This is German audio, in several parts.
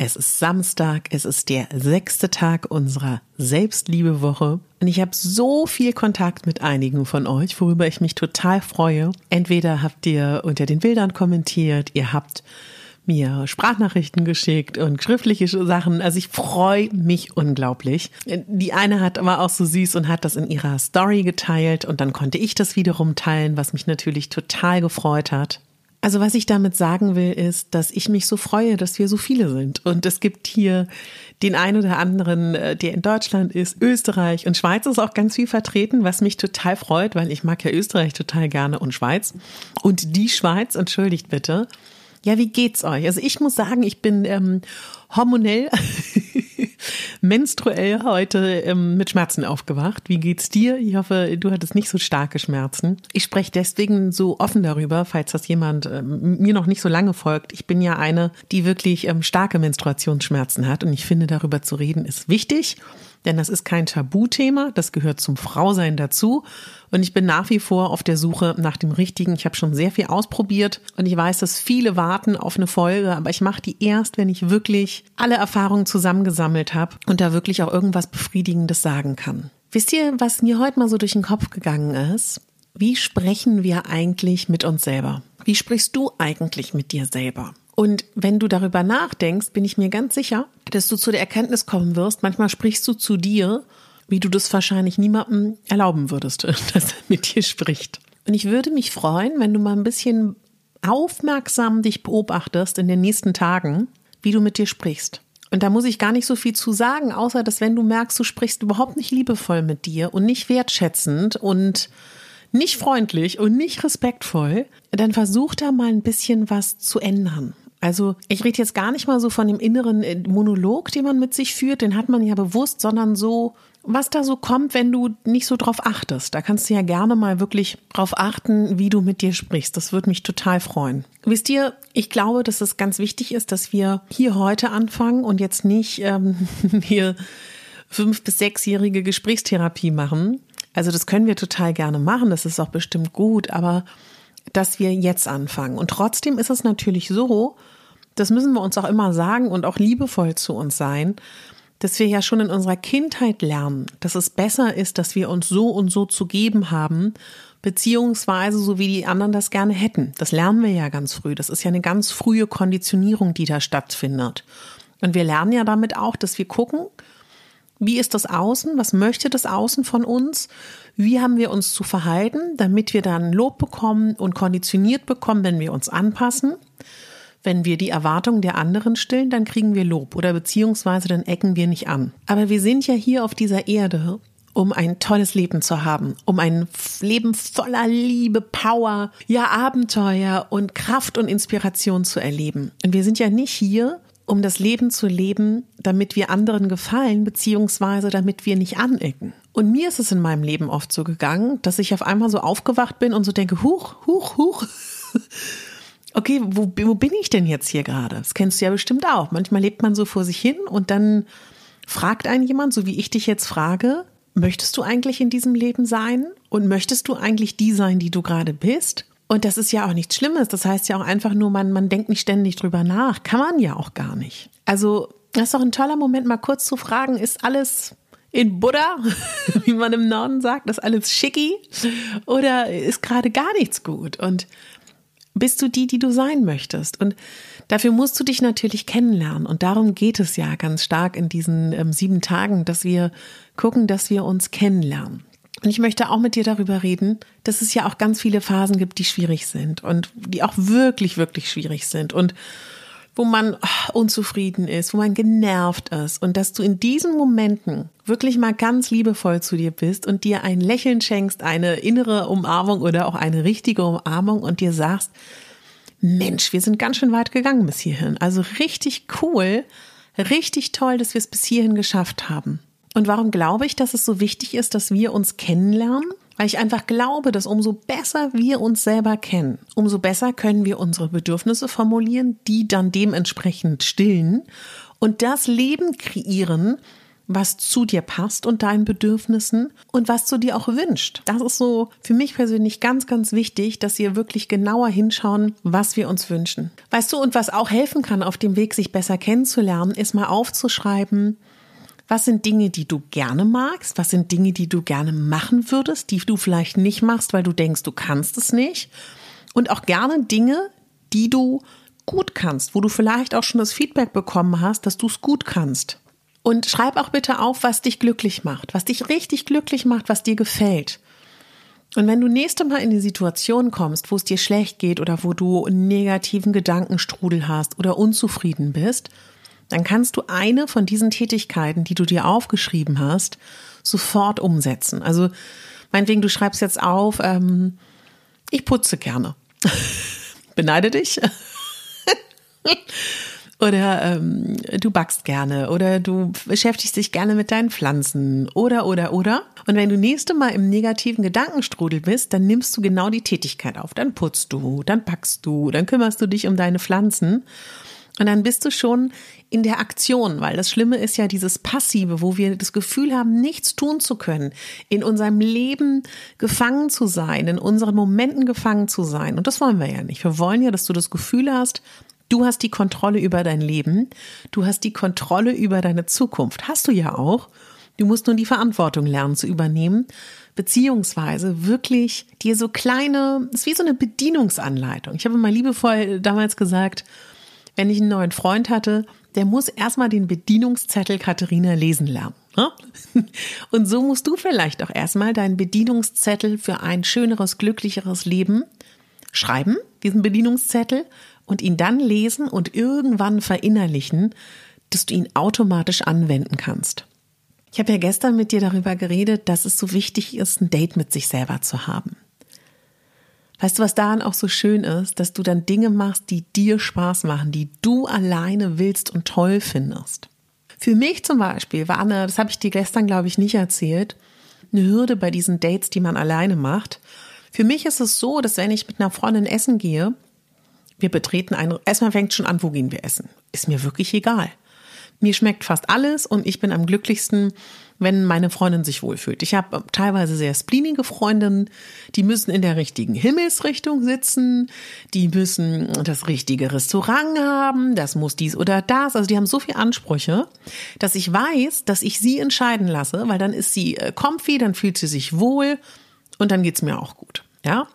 Es ist Samstag. Es ist der sechste Tag unserer Selbstliebewoche. Und ich habe so viel Kontakt mit einigen von euch, worüber ich mich total freue. Entweder habt ihr unter den Bildern kommentiert, ihr habt mir Sprachnachrichten geschickt und schriftliche Sachen. Also ich freue mich unglaublich. Die eine hat aber auch so süß und hat das in ihrer Story geteilt und dann konnte ich das wiederum teilen, was mich natürlich total gefreut hat. Also was ich damit sagen will, ist, dass ich mich so freue, dass wir so viele sind. Und es gibt hier den einen oder anderen, äh, der in Deutschland ist, Österreich und Schweiz ist auch ganz viel vertreten, was mich total freut, weil ich mag ja Österreich total gerne und Schweiz. Und die Schweiz, entschuldigt bitte. Ja, wie geht's euch? Also ich muss sagen, ich bin ähm, hormonell, menstruell heute ähm, mit Schmerzen aufgewacht. Wie geht's dir? Ich hoffe, du hattest nicht so starke Schmerzen. Ich spreche deswegen so offen darüber, falls das jemand ähm, mir noch nicht so lange folgt. Ich bin ja eine, die wirklich ähm, starke Menstruationsschmerzen hat und ich finde, darüber zu reden ist wichtig denn das ist kein Tabuthema, das gehört zum Frausein dazu. Und ich bin nach wie vor auf der Suche nach dem Richtigen. Ich habe schon sehr viel ausprobiert und ich weiß, dass viele warten auf eine Folge, aber ich mache die erst, wenn ich wirklich alle Erfahrungen zusammengesammelt habe und da wirklich auch irgendwas Befriedigendes sagen kann. Wisst ihr, was mir heute mal so durch den Kopf gegangen ist? Wie sprechen wir eigentlich mit uns selber? Wie sprichst du eigentlich mit dir selber? Und wenn du darüber nachdenkst, bin ich mir ganz sicher, dass du zu der Erkenntnis kommen wirst, manchmal sprichst du zu dir, wie du das wahrscheinlich niemandem erlauben würdest, dass er mit dir spricht. Und ich würde mich freuen, wenn du mal ein bisschen aufmerksam dich beobachtest in den nächsten Tagen, wie du mit dir sprichst. Und da muss ich gar nicht so viel zu sagen, außer dass wenn du merkst, du sprichst überhaupt nicht liebevoll mit dir und nicht wertschätzend und nicht freundlich und nicht respektvoll, dann versuch da mal ein bisschen was zu ändern. Also ich rede jetzt gar nicht mal so von dem inneren äh, Monolog, den man mit sich führt, den hat man ja bewusst, sondern so, was da so kommt, wenn du nicht so drauf achtest. Da kannst du ja gerne mal wirklich drauf achten, wie du mit dir sprichst. Das würde mich total freuen. Wisst ihr, ich glaube, dass es ganz wichtig ist, dass wir hier heute anfangen und jetzt nicht ähm, hier fünf- bis sechsjährige Gesprächstherapie machen. Also das können wir total gerne machen, das ist auch bestimmt gut, aber dass wir jetzt anfangen. Und trotzdem ist es natürlich so, das müssen wir uns auch immer sagen und auch liebevoll zu uns sein, dass wir ja schon in unserer Kindheit lernen, dass es besser ist, dass wir uns so und so zu geben haben, beziehungsweise so wie die anderen das gerne hätten. Das lernen wir ja ganz früh. Das ist ja eine ganz frühe Konditionierung, die da stattfindet. Und wir lernen ja damit auch, dass wir gucken, wie ist das Außen? Was möchte das Außen von uns? Wie haben wir uns zu verhalten, damit wir dann Lob bekommen und konditioniert bekommen, wenn wir uns anpassen? Wenn wir die Erwartungen der anderen stillen, dann kriegen wir Lob oder beziehungsweise dann ecken wir nicht an. Aber wir sind ja hier auf dieser Erde, um ein tolles Leben zu haben, um ein Leben voller Liebe, Power, ja Abenteuer und Kraft und Inspiration zu erleben. Und wir sind ja nicht hier, um das Leben zu leben, damit wir anderen gefallen, beziehungsweise damit wir nicht anecken. Und mir ist es in meinem Leben oft so gegangen, dass ich auf einmal so aufgewacht bin und so denke, huch, huch, huch. Okay, wo, wo bin ich denn jetzt hier gerade? Das kennst du ja bestimmt auch. Manchmal lebt man so vor sich hin und dann fragt einen jemand, so wie ich dich jetzt frage, möchtest du eigentlich in diesem Leben sein? Und möchtest du eigentlich die sein, die du gerade bist? Und das ist ja auch nichts Schlimmes. Das heißt ja auch einfach nur, man, man denkt nicht ständig drüber nach. Kann man ja auch gar nicht. Also, das ist doch ein toller Moment, mal kurz zu fragen, ist alles in Buddha, wie man im Norden sagt, ist alles schicki oder ist gerade gar nichts gut? Und bist du die, die du sein möchtest? Und dafür musst du dich natürlich kennenlernen. Und darum geht es ja ganz stark in diesen ähm, sieben Tagen, dass wir gucken, dass wir uns kennenlernen. Und ich möchte auch mit dir darüber reden, dass es ja auch ganz viele Phasen gibt, die schwierig sind und die auch wirklich, wirklich schwierig sind und wo man oh, unzufrieden ist, wo man genervt ist und dass du in diesen Momenten wirklich mal ganz liebevoll zu dir bist und dir ein Lächeln schenkst, eine innere Umarmung oder auch eine richtige Umarmung und dir sagst, Mensch, wir sind ganz schön weit gegangen bis hierhin. Also richtig cool, richtig toll, dass wir es bis hierhin geschafft haben. Und warum glaube ich, dass es so wichtig ist, dass wir uns kennenlernen? Weil ich einfach glaube, dass umso besser wir uns selber kennen, umso besser können wir unsere Bedürfnisse formulieren, die dann dementsprechend stillen und das Leben kreieren, was zu dir passt und deinen Bedürfnissen und was du dir auch wünscht. Das ist so für mich persönlich ganz, ganz wichtig, dass wir wirklich genauer hinschauen, was wir uns wünschen. Weißt du, und was auch helfen kann, auf dem Weg sich besser kennenzulernen, ist mal aufzuschreiben, was sind Dinge, die du gerne magst? Was sind Dinge, die du gerne machen würdest, die du vielleicht nicht machst, weil du denkst, du kannst es nicht? Und auch gerne Dinge, die du gut kannst, wo du vielleicht auch schon das Feedback bekommen hast, dass du es gut kannst. Und schreib auch bitte auf, was dich glücklich macht, was dich richtig glücklich macht, was dir gefällt. Und wenn du nächste Mal in die Situation kommst, wo es dir schlecht geht oder wo du einen negativen Gedankenstrudel hast oder unzufrieden bist, dann kannst du eine von diesen Tätigkeiten, die du dir aufgeschrieben hast, sofort umsetzen. Also meinetwegen, du schreibst jetzt auf, ähm, ich putze gerne. Beneide dich. Oder ähm, du backst gerne oder du beschäftigst dich gerne mit deinen Pflanzen oder oder oder. Und wenn du nächste Mal im negativen Gedankenstrudel bist, dann nimmst du genau die Tätigkeit auf. Dann putzt du, dann backst du, dann kümmerst du dich um deine Pflanzen. Und dann bist du schon in der Aktion, weil das Schlimme ist ja dieses Passive, wo wir das Gefühl haben, nichts tun zu können, in unserem Leben gefangen zu sein, in unseren Momenten gefangen zu sein. Und das wollen wir ja nicht. Wir wollen ja, dass du das Gefühl hast, Du hast die Kontrolle über dein Leben. Du hast die Kontrolle über deine Zukunft. Hast du ja auch. Du musst nur die Verantwortung lernen zu übernehmen, beziehungsweise wirklich dir so kleine, es ist wie so eine Bedienungsanleitung. Ich habe mal liebevoll damals gesagt, wenn ich einen neuen Freund hatte, der muss erstmal den Bedienungszettel Katharina lesen lernen. Ne? Und so musst du vielleicht auch erstmal deinen Bedienungszettel für ein schöneres, glücklicheres Leben schreiben, diesen Bedienungszettel, und ihn dann lesen und irgendwann verinnerlichen, dass du ihn automatisch anwenden kannst. Ich habe ja gestern mit dir darüber geredet, dass es so wichtig ist, ein Date mit sich selber zu haben. Weißt du, was daran auch so schön ist, dass du dann Dinge machst, die dir Spaß machen, die du alleine willst und toll findest. Für mich zum Beispiel war eine, das habe ich dir gestern, glaube ich, nicht erzählt, eine Hürde bei diesen Dates, die man alleine macht. Für mich ist es so, dass wenn ich mit einer Freundin essen gehe, wir betreten ein, erstmal fängt schon an, wo gehen wir essen. Ist mir wirklich egal. Mir schmeckt fast alles und ich bin am glücklichsten, wenn meine Freundin sich wohlfühlt. Ich habe teilweise sehr spleenige Freundinnen, die müssen in der richtigen Himmelsrichtung sitzen, die müssen das richtige Restaurant haben, das muss dies oder das. Also die haben so viele Ansprüche, dass ich weiß, dass ich sie entscheiden lasse, weil dann ist sie äh, comfy, dann fühlt sie sich wohl und dann geht's mir auch gut. Ja.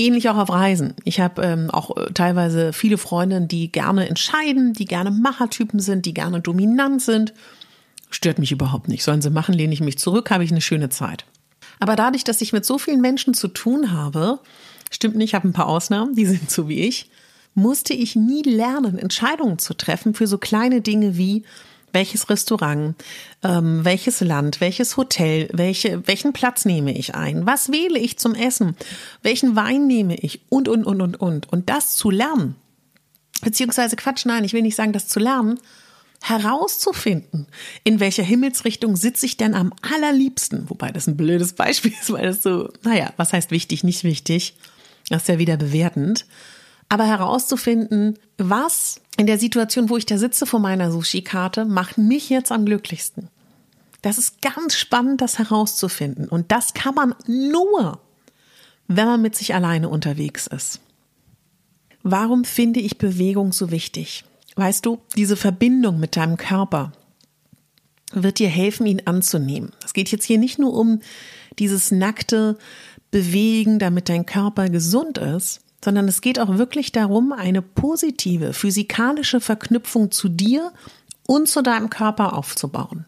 Ähnlich auch auf Reisen. Ich habe ähm, auch äh, teilweise viele Freundinnen, die gerne entscheiden, die gerne Machertypen sind, die gerne dominant sind. Stört mich überhaupt nicht. Sollen sie machen, lehne ich mich zurück, habe ich eine schöne Zeit. Aber dadurch, dass ich mit so vielen Menschen zu tun habe, stimmt nicht, ich habe ein paar Ausnahmen, die sind so wie ich, musste ich nie lernen, Entscheidungen zu treffen für so kleine Dinge wie, welches Restaurant, ähm, welches Land, welches Hotel, welche, welchen Platz nehme ich ein, was wähle ich zum Essen, welchen Wein nehme ich und, und, und, und, und. Und das zu lernen, beziehungsweise Quatsch, nein, ich will nicht sagen, das zu lernen, herauszufinden, in welcher Himmelsrichtung sitze ich denn am allerliebsten, wobei das ein blödes Beispiel ist, weil das so, naja, was heißt wichtig, nicht wichtig, das ist ja wieder bewertend, aber herauszufinden, was in der Situation, wo ich da sitze vor meiner Sushi-Karte, macht mich jetzt am glücklichsten. Das ist ganz spannend, das herauszufinden. Und das kann man nur, wenn man mit sich alleine unterwegs ist. Warum finde ich Bewegung so wichtig? Weißt du, diese Verbindung mit deinem Körper wird dir helfen, ihn anzunehmen. Es geht jetzt hier nicht nur um dieses nackte Bewegen, damit dein Körper gesund ist, sondern es geht auch wirklich darum, eine positive physikalische Verknüpfung zu dir und zu deinem Körper aufzubauen.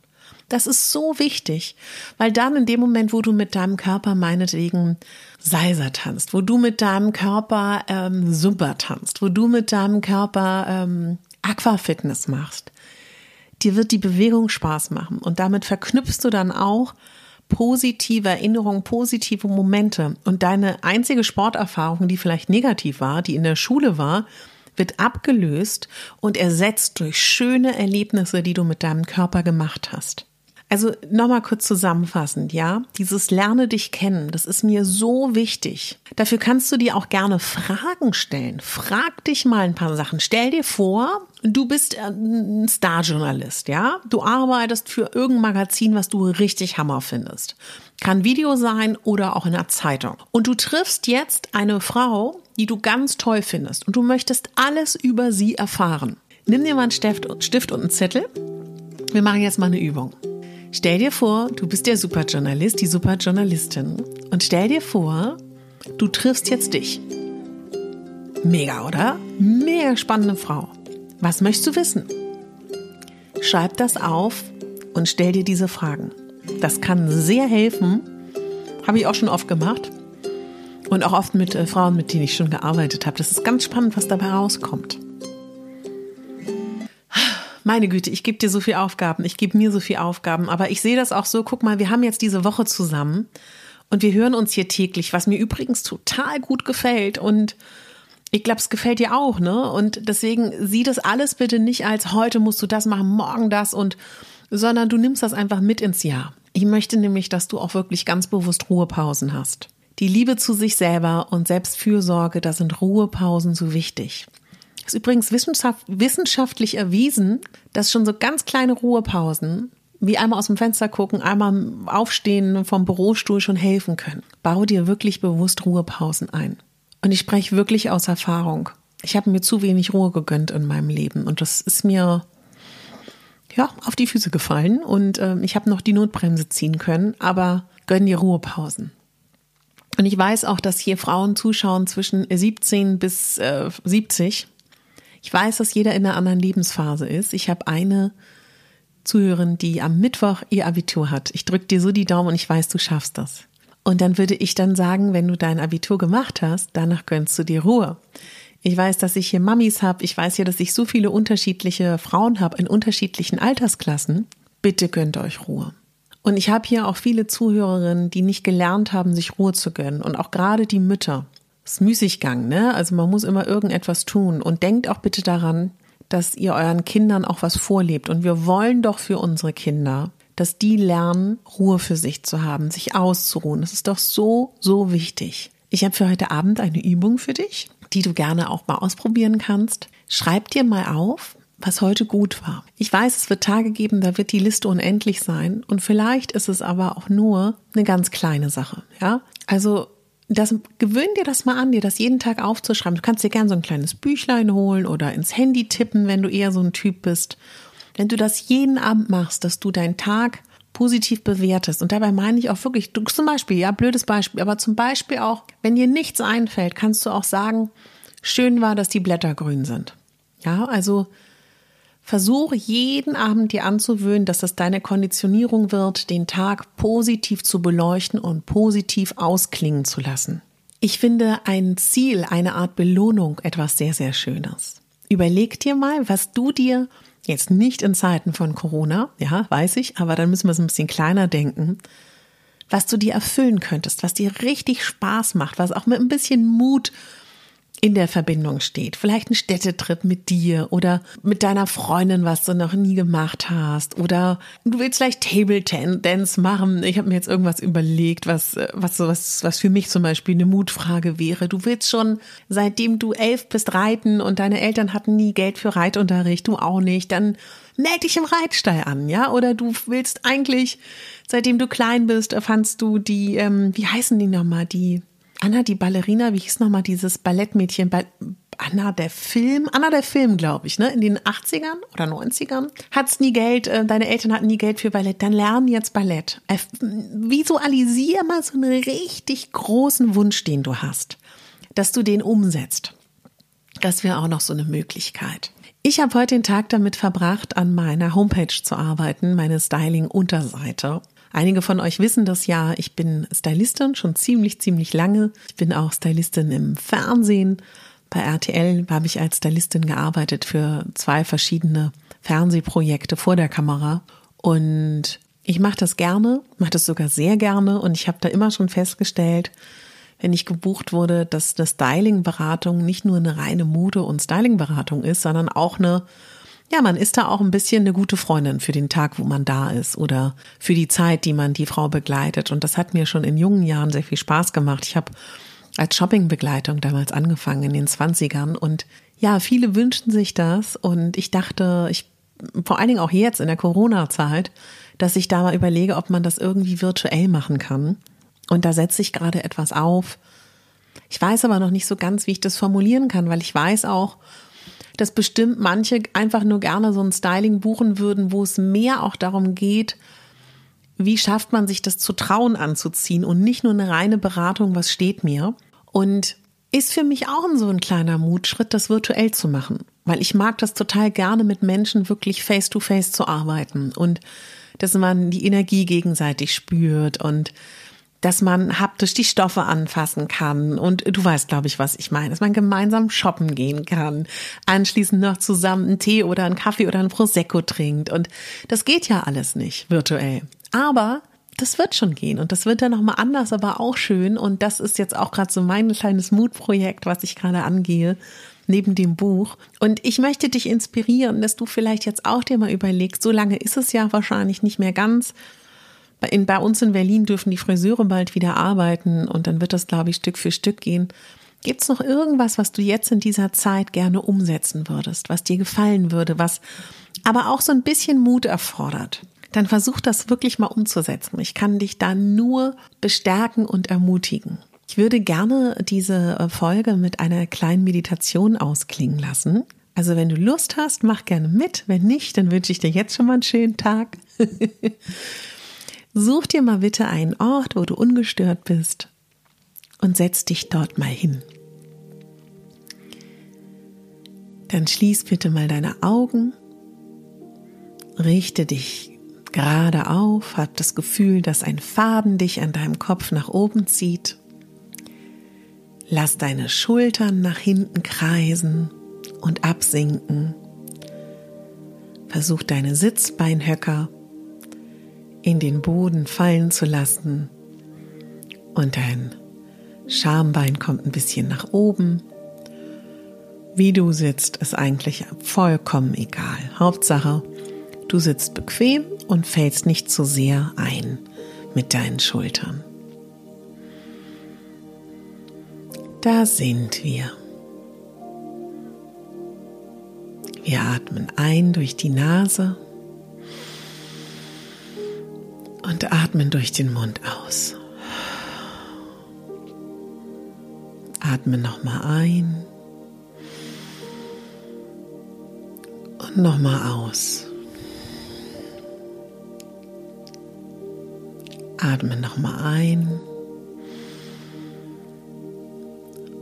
Das ist so wichtig, weil dann in dem Moment, wo du mit deinem Körper meinetwegen Salsa tanzt, wo du mit deinem Körper ähm, Zumba tanzt, wo du mit deinem Körper ähm, Aquafitness machst, dir wird die Bewegung Spaß machen und damit verknüpfst du dann auch positive Erinnerungen, positive Momente und deine einzige Sporterfahrung, die vielleicht negativ war, die in der Schule war, wird abgelöst und ersetzt durch schöne Erlebnisse, die du mit deinem Körper gemacht hast. Also nochmal kurz zusammenfassend, ja, dieses Lerne dich kennen, das ist mir so wichtig. Dafür kannst du dir auch gerne Fragen stellen. Frag dich mal ein paar Sachen. Stell dir vor, du bist äh, ein Starjournalist, ja, du arbeitest für irgendein Magazin, was du richtig Hammer findest. Kann Video sein oder auch in einer Zeitung. Und du triffst jetzt eine Frau, die du ganz toll findest und du möchtest alles über sie erfahren. Nimm dir mal einen Stift und einen Zettel. Wir machen jetzt mal eine Übung. Stell dir vor, du bist der Superjournalist, die Superjournalistin und stell dir vor, du triffst jetzt dich. Mega, oder? Mega spannende Frau. Was möchtest du wissen? Schreib das auf und stell dir diese Fragen. Das kann sehr helfen. Habe ich auch schon oft gemacht. Und auch oft mit äh, Frauen, mit denen ich schon gearbeitet habe. Das ist ganz spannend, was dabei rauskommt meine Güte, ich gebe dir so viel Aufgaben, ich gebe mir so viel Aufgaben, aber ich sehe das auch so, guck mal, wir haben jetzt diese Woche zusammen und wir hören uns hier täglich, was mir übrigens total gut gefällt und ich glaube, es gefällt dir auch, ne? Und deswegen sieh das alles bitte nicht als heute musst du das machen, morgen das und sondern du nimmst das einfach mit ins Jahr. Ich möchte nämlich, dass du auch wirklich ganz bewusst Ruhepausen hast. Die Liebe zu sich selber und Selbstfürsorge, da sind Ruhepausen so wichtig. Ist übrigens wissenschaftlich erwiesen, dass schon so ganz kleine Ruhepausen, wie einmal aus dem Fenster gucken, einmal aufstehen vom Bürostuhl schon helfen können. Bau dir wirklich bewusst Ruhepausen ein. Und ich spreche wirklich aus Erfahrung. Ich habe mir zu wenig Ruhe gegönnt in meinem Leben und das ist mir ja auf die Füße gefallen und äh, ich habe noch die Notbremse ziehen können, aber gönn dir Ruhepausen. Und ich weiß auch, dass hier Frauen zuschauen zwischen 17 bis äh, 70 ich weiß, dass jeder in einer anderen Lebensphase ist. Ich habe eine Zuhörerin, die am Mittwoch ihr Abitur hat. Ich drücke dir so die Daumen und ich weiß, du schaffst das. Und dann würde ich dann sagen, wenn du dein Abitur gemacht hast, danach gönnst du dir Ruhe. Ich weiß, dass ich hier Mamis habe. Ich weiß ja, dass ich so viele unterschiedliche Frauen habe in unterschiedlichen Altersklassen. Bitte gönnt euch Ruhe. Und ich habe hier auch viele Zuhörerinnen, die nicht gelernt haben, sich Ruhe zu gönnen. Und auch gerade die Mütter ist Müßiggang, ne? Also man muss immer irgendetwas tun. Und denkt auch bitte daran, dass ihr euren Kindern auch was vorlebt. Und wir wollen doch für unsere Kinder, dass die lernen, Ruhe für sich zu haben, sich auszuruhen. Das ist doch so, so wichtig. Ich habe für heute Abend eine Übung für dich, die du gerne auch mal ausprobieren kannst. Schreib dir mal auf, was heute gut war. Ich weiß, es wird Tage geben, da wird die Liste unendlich sein und vielleicht ist es aber auch nur eine ganz kleine Sache, ja? Also das, gewöhn dir das mal an, dir das jeden Tag aufzuschreiben. Du kannst dir gerne so ein kleines Büchlein holen oder ins Handy tippen, wenn du eher so ein Typ bist. Wenn du das jeden Abend machst, dass du deinen Tag positiv bewertest. Und dabei meine ich auch wirklich, du zum Beispiel, ja, blödes Beispiel, aber zum Beispiel auch, wenn dir nichts einfällt, kannst du auch sagen, schön war, dass die Blätter grün sind. Ja, also Versuche jeden Abend dir anzuwöhnen, dass das deine Konditionierung wird, den Tag positiv zu beleuchten und positiv ausklingen zu lassen. Ich finde ein Ziel, eine Art Belohnung etwas sehr, sehr Schönes. Überleg dir mal, was du dir jetzt nicht in Zeiten von Corona, ja, weiß ich, aber dann müssen wir es ein bisschen kleiner denken, was du dir erfüllen könntest, was dir richtig Spaß macht, was auch mit ein bisschen Mut in der Verbindung steht. Vielleicht ein Städtetrip mit dir oder mit deiner Freundin, was du noch nie gemacht hast. Oder du willst vielleicht Table Dance machen. Ich habe mir jetzt irgendwas überlegt, was, was, was, was für mich zum Beispiel eine Mutfrage wäre. Du willst schon, seitdem du elf bist, reiten und deine Eltern hatten nie Geld für Reitunterricht, du auch nicht, dann melde dich im Reitstall an, ja? Oder du willst eigentlich, seitdem du klein bist, fandst du die, ähm, wie heißen die nochmal, die Anna, die Ballerina, wie hieß nochmal dieses Ballettmädchen? Ba Anna der Film, Anna der Film, glaube ich, ne? In den 80ern oder 90ern hat's nie Geld, äh, deine Eltern hatten nie Geld für Ballett, dann lernen jetzt Ballett. Äh, visualisier mal so einen richtig großen Wunsch, den du hast, dass du den umsetzt. Das wäre auch noch so eine Möglichkeit. Ich habe heute den Tag damit verbracht, an meiner Homepage zu arbeiten, meine Styling-Unterseite. Einige von euch wissen das ja, ich bin Stylistin schon ziemlich, ziemlich lange. Ich bin auch Stylistin im Fernsehen. Bei RTL habe ich als Stylistin gearbeitet für zwei verschiedene Fernsehprojekte vor der Kamera. Und ich mache das gerne, mache das sogar sehr gerne. Und ich habe da immer schon festgestellt, wenn ich gebucht wurde, dass eine Styling-Beratung nicht nur eine reine Mode- und Styling-Beratung ist, sondern auch eine ja, man ist da auch ein bisschen eine gute Freundin für den Tag, wo man da ist oder für die Zeit, die man die Frau begleitet. Und das hat mir schon in jungen Jahren sehr viel Spaß gemacht. Ich habe als Shoppingbegleitung damals angefangen in den Zwanzigern und ja, viele wünschen sich das und ich dachte, ich vor allen Dingen auch jetzt in der Corona-Zeit, dass ich da mal überlege, ob man das irgendwie virtuell machen kann. Und da setze ich gerade etwas auf. Ich weiß aber noch nicht so ganz, wie ich das formulieren kann, weil ich weiß auch, dass bestimmt manche einfach nur gerne so ein Styling buchen würden, wo es mehr auch darum geht, wie schafft man sich das zu trauen anzuziehen und nicht nur eine reine Beratung, was steht mir. Und ist für mich auch so ein kleiner Mutschritt, das virtuell zu machen, weil ich mag das total gerne mit Menschen wirklich face to face zu arbeiten und dass man die Energie gegenseitig spürt und dass man haptisch die Stoffe anfassen kann. Und du weißt, glaube ich, was ich meine, dass man gemeinsam shoppen gehen kann, anschließend noch zusammen einen Tee oder einen Kaffee oder einen Prosecco trinkt. Und das geht ja alles nicht virtuell. Aber das wird schon gehen und das wird dann nochmal anders, aber auch schön. Und das ist jetzt auch gerade so mein kleines Mutprojekt, was ich gerade angehe, neben dem Buch. Und ich möchte dich inspirieren, dass du vielleicht jetzt auch dir mal überlegst, so lange ist es ja wahrscheinlich nicht mehr ganz, in, bei uns in Berlin dürfen die Friseure bald wieder arbeiten und dann wird das, glaube ich, Stück für Stück gehen. Gibt es noch irgendwas, was du jetzt in dieser Zeit gerne umsetzen würdest, was dir gefallen würde, was aber auch so ein bisschen Mut erfordert? Dann versuch das wirklich mal umzusetzen. Ich kann dich da nur bestärken und ermutigen. Ich würde gerne diese äh, Folge mit einer kleinen Meditation ausklingen lassen. Also wenn du Lust hast, mach gerne mit. Wenn nicht, dann wünsche ich dir jetzt schon mal einen schönen Tag. Such dir mal bitte einen Ort, wo du ungestört bist und setz dich dort mal hin. Dann schließ bitte mal deine Augen, richte dich gerade auf, hab das Gefühl, dass ein Faden dich an deinem Kopf nach oben zieht. Lass deine Schultern nach hinten kreisen und absinken. Versuch deine Sitzbeinhöcker in den Boden fallen zu lassen und dein Schambein kommt ein bisschen nach oben. Wie du sitzt, ist eigentlich vollkommen egal. Hauptsache, du sitzt bequem und fällst nicht zu sehr ein mit deinen Schultern. Da sind wir. Wir atmen ein durch die Nase und atmen durch den Mund aus. Atme nochmal ein und nochmal aus. Atme nochmal ein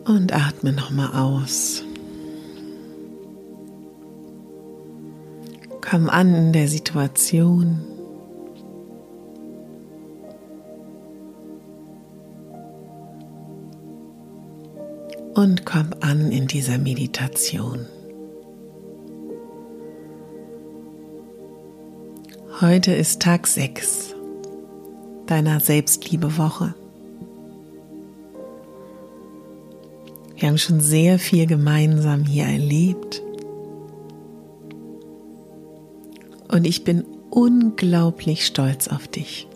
und atme nochmal aus. Komm an in der Situation. Und komm an in dieser Meditation. Heute ist Tag 6 deiner Selbstliebewoche. Wir haben schon sehr viel gemeinsam hier erlebt. Und ich bin unglaublich stolz auf dich.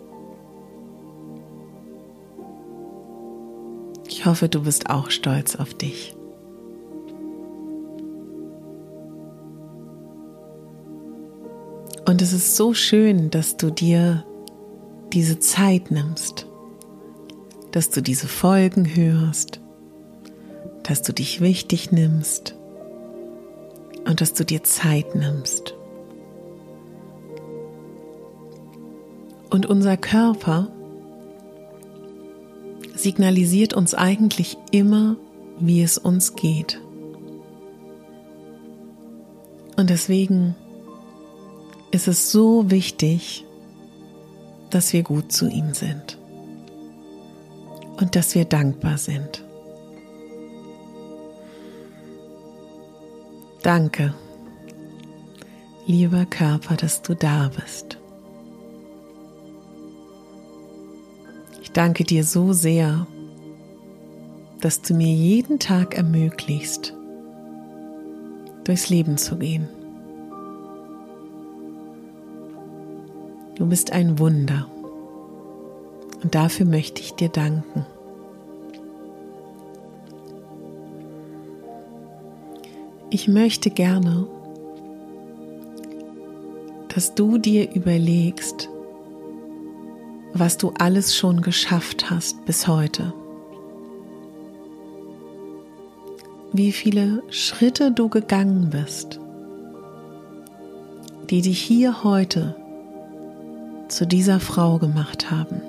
Ich hoffe, du bist auch stolz auf dich. Und es ist so schön, dass du dir diese Zeit nimmst, dass du diese Folgen hörst, dass du dich wichtig nimmst und dass du dir Zeit nimmst. Und unser Körper signalisiert uns eigentlich immer, wie es uns geht. Und deswegen ist es so wichtig, dass wir gut zu ihm sind und dass wir dankbar sind. Danke, lieber Körper, dass du da bist. Danke dir so sehr, dass du mir jeden Tag ermöglichst, durchs Leben zu gehen. Du bist ein Wunder und dafür möchte ich dir danken. Ich möchte gerne, dass du dir überlegst, was du alles schon geschafft hast bis heute. Wie viele Schritte du gegangen bist, die dich hier heute zu dieser Frau gemacht haben.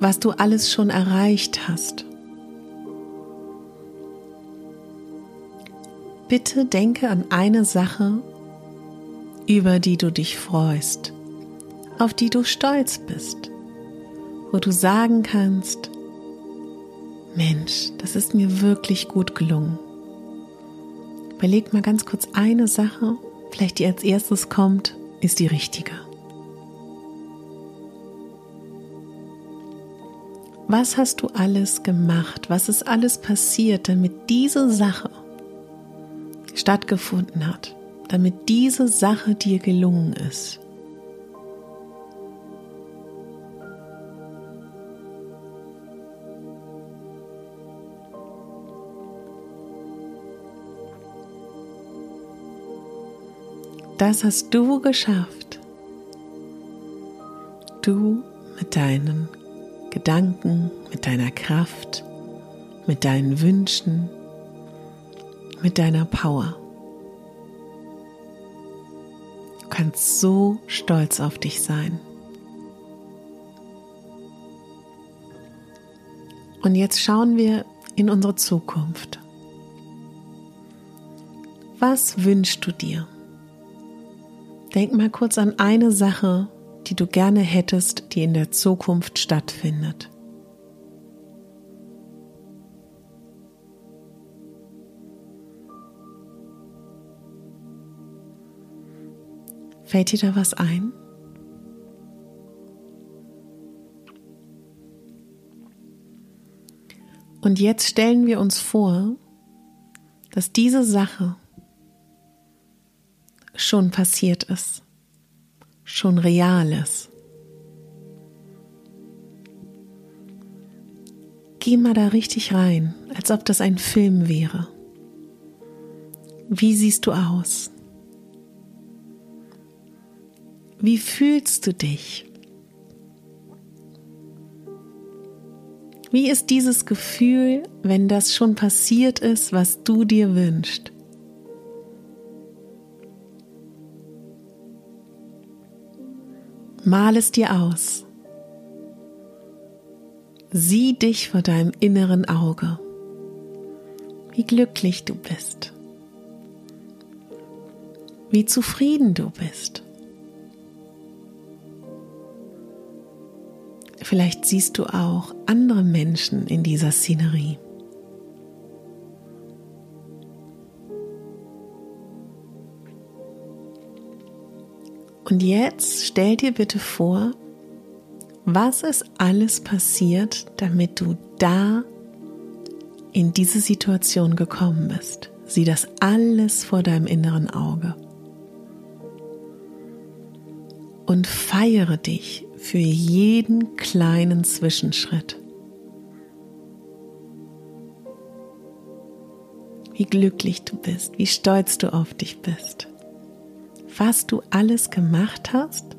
Was du alles schon erreicht hast. Bitte denke an eine Sache, über die du dich freust auf die du stolz bist, wo du sagen kannst, Mensch, das ist mir wirklich gut gelungen. Überleg mal ganz kurz eine Sache, vielleicht die als erstes kommt, ist die richtige. Was hast du alles gemacht? Was ist alles passiert, damit diese Sache stattgefunden hat? Damit diese Sache dir gelungen ist? Das hast du geschafft. Du mit deinen Gedanken, mit deiner Kraft, mit deinen Wünschen, mit deiner Power. Du kannst so stolz auf dich sein. Und jetzt schauen wir in unsere Zukunft. Was wünschst du dir? Denk mal kurz an eine Sache, die du gerne hättest, die in der Zukunft stattfindet. Fällt dir da was ein? Und jetzt stellen wir uns vor, dass diese Sache schon passiert ist, schon real ist. Geh mal da richtig rein, als ob das ein Film wäre. Wie siehst du aus? Wie fühlst du dich? Wie ist dieses Gefühl, wenn das schon passiert ist, was du dir wünschst? Mal es dir aus. Sieh dich vor deinem inneren Auge, wie glücklich du bist, wie zufrieden du bist. Vielleicht siehst du auch andere Menschen in dieser Szenerie. Und jetzt stell dir bitte vor, was ist alles passiert, damit du da in diese Situation gekommen bist. Sieh das alles vor deinem inneren Auge. Und feiere dich für jeden kleinen Zwischenschritt. Wie glücklich du bist, wie stolz du auf dich bist. Was du alles gemacht hast,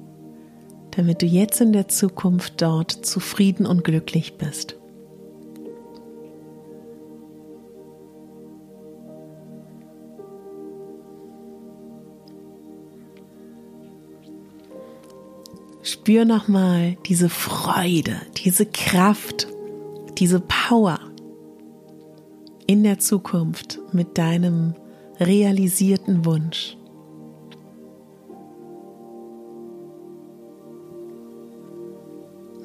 damit du jetzt in der Zukunft dort zufrieden und glücklich bist. Spür nochmal diese Freude, diese Kraft, diese Power in der Zukunft mit deinem realisierten Wunsch.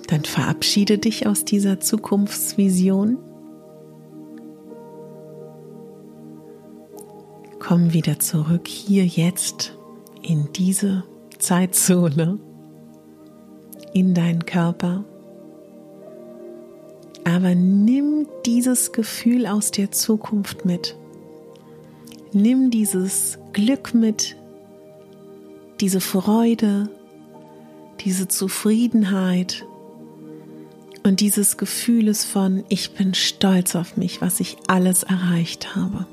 Dann verabschiede dich aus dieser Zukunftsvision. Komm wieder zurück hier jetzt in diese Zeitzone in deinen Körper. Aber nimm dieses Gefühl aus der Zukunft mit. Nimm dieses Glück mit, diese Freude, diese Zufriedenheit und dieses Gefühles von, ich bin stolz auf mich, was ich alles erreicht habe.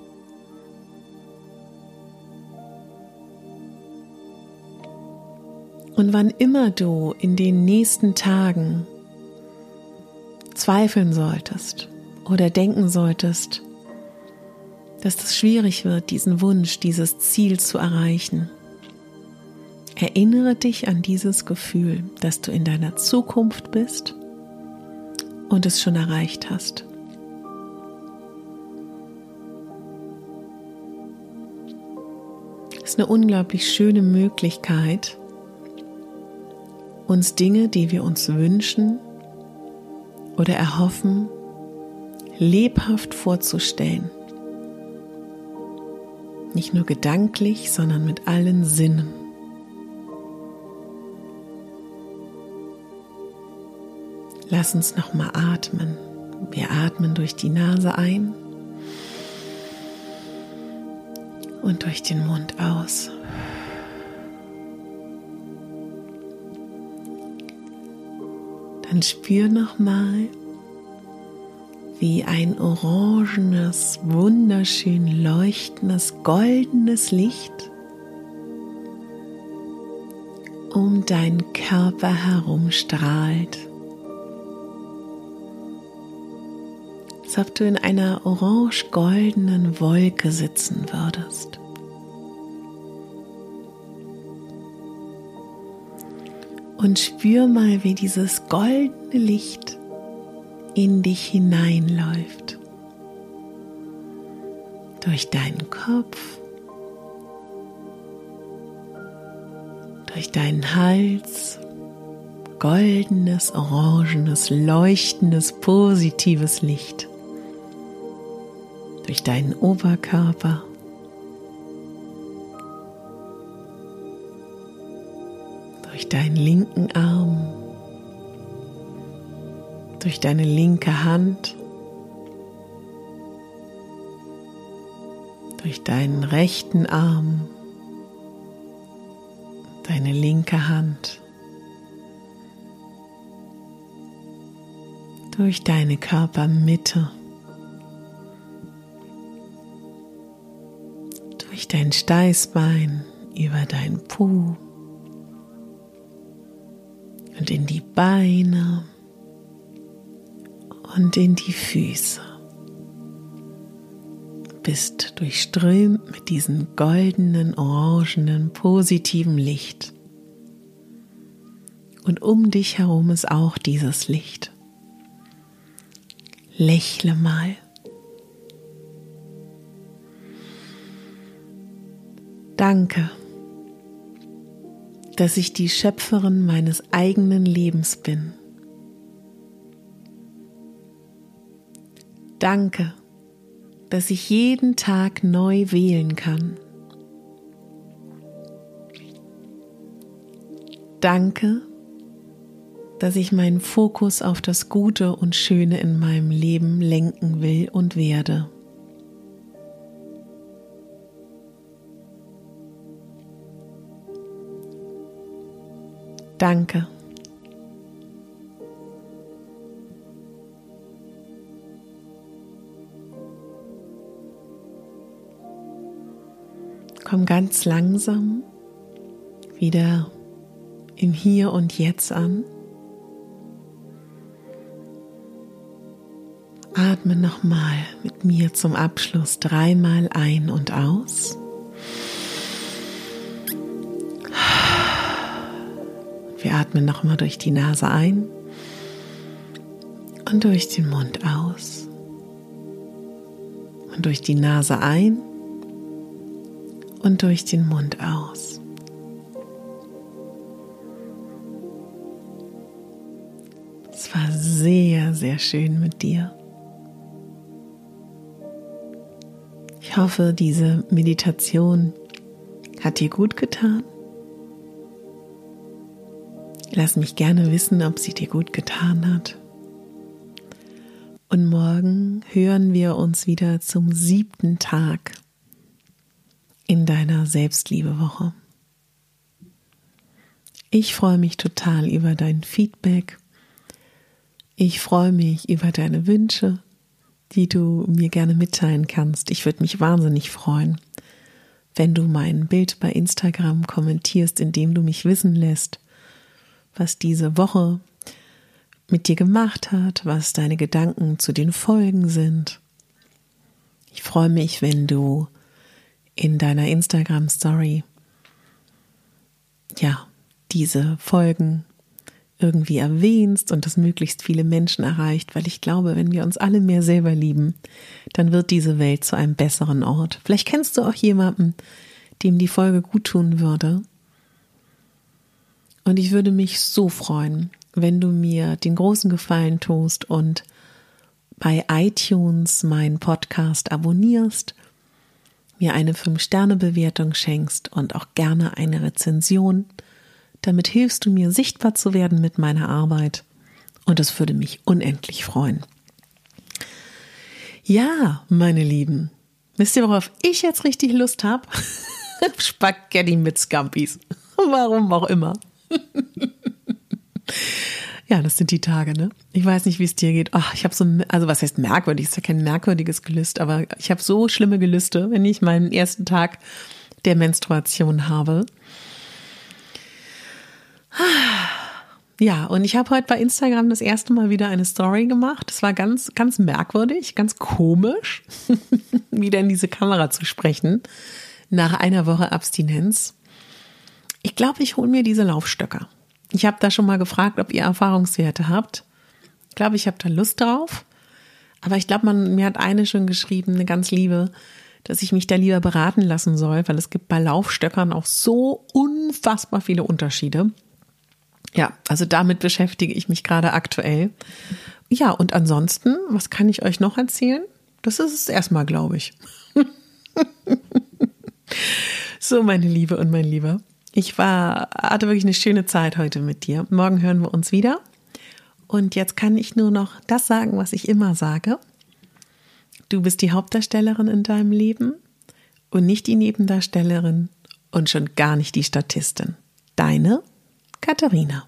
Und wann immer du in den nächsten Tagen zweifeln solltest oder denken solltest, dass es schwierig wird, diesen Wunsch, dieses Ziel zu erreichen, erinnere dich an dieses Gefühl, dass du in deiner Zukunft bist und es schon erreicht hast. Es ist eine unglaublich schöne Möglichkeit, uns Dinge, die wir uns wünschen oder erhoffen, lebhaft vorzustellen. Nicht nur gedanklich, sondern mit allen Sinnen. Lass uns noch mal atmen. Wir atmen durch die Nase ein und durch den Mund aus. Dann spür nochmal, wie ein orangenes, wunderschön leuchtendes, goldenes Licht um deinen Körper herum strahlt. Ob du in einer orange-goldenen Wolke sitzen würdest. und spür mal, wie dieses goldene Licht in dich hineinläuft. Durch deinen Kopf, durch deinen Hals, goldenes, orangenes, leuchtendes, positives Licht. Durch deinen Oberkörper, durch deinen linken Arm, durch deine linke Hand, durch deinen rechten Arm, deine linke Hand, durch deine Körpermitte, durch dein Steißbein, über dein Po, und in die Beine und in die Füße. Bist durchströmt mit diesem goldenen, orangenen, positiven Licht. Und um dich herum ist auch dieses Licht. Lächle mal. Danke dass ich die Schöpferin meines eigenen Lebens bin. Danke, dass ich jeden Tag neu wählen kann. Danke, dass ich meinen Fokus auf das Gute und Schöne in meinem Leben lenken will und werde. Danke. Komm ganz langsam wieder im Hier und Jetzt an. Atme nochmal mit mir zum Abschluss dreimal ein und aus. Wir atmen nochmal durch die Nase ein und durch den Mund aus. Und durch die Nase ein und durch den Mund aus. Es war sehr, sehr schön mit dir. Ich hoffe, diese Meditation hat dir gut getan Lass mich gerne wissen, ob sie dir gut getan hat. Und morgen hören wir uns wieder zum siebten Tag in deiner Selbstliebewoche. Ich freue mich total über dein Feedback. Ich freue mich über deine Wünsche, die du mir gerne mitteilen kannst. Ich würde mich wahnsinnig freuen, wenn du mein Bild bei Instagram kommentierst, indem du mich wissen lässt, was diese Woche mit dir gemacht hat, was deine Gedanken zu den Folgen sind. Ich freue mich, wenn du in deiner Instagram Story ja, diese Folgen irgendwie erwähnst und das möglichst viele Menschen erreicht, weil ich glaube, wenn wir uns alle mehr selber lieben, dann wird diese Welt zu einem besseren Ort. Vielleicht kennst du auch jemanden, dem die Folge gut tun würde und ich würde mich so freuen, wenn du mir den großen Gefallen tust und bei iTunes meinen Podcast abonnierst, mir eine 5-Sterne-Bewertung schenkst und auch gerne eine Rezension. Damit hilfst du mir, sichtbar zu werden mit meiner Arbeit. Und das würde mich unendlich freuen. Ja, meine Lieben, wisst ihr, worauf ich jetzt richtig Lust habe? Spaghetti mit Scampis. Warum auch immer. ja, das sind die Tage, ne? Ich weiß nicht, wie es dir geht. Ach, ich habe so, also was heißt merkwürdig? Ist ja kein merkwürdiges Gelüst, aber ich habe so schlimme Gelüste, wenn ich meinen ersten Tag der Menstruation habe. Ja, und ich habe heute bei Instagram das erste Mal wieder eine Story gemacht. Das war ganz, ganz merkwürdig, ganz komisch, wieder in diese Kamera zu sprechen nach einer Woche Abstinenz. Ich glaube, ich hole mir diese Laufstöcker. Ich habe da schon mal gefragt, ob ihr Erfahrungswerte habt. Ich glaube, ich habe da Lust drauf. Aber ich glaube, mir hat eine schon geschrieben, eine ganz liebe, dass ich mich da lieber beraten lassen soll, weil es gibt bei Laufstöckern auch so unfassbar viele Unterschiede. Ja, also damit beschäftige ich mich gerade aktuell. Ja, und ansonsten, was kann ich euch noch erzählen? Das ist es erstmal, glaube ich. so, meine Liebe und mein Lieber. Ich war, hatte wirklich eine schöne Zeit heute mit dir. Morgen hören wir uns wieder. Und jetzt kann ich nur noch das sagen, was ich immer sage. Du bist die Hauptdarstellerin in deinem Leben und nicht die Nebendarstellerin und schon gar nicht die Statistin. Deine Katharina.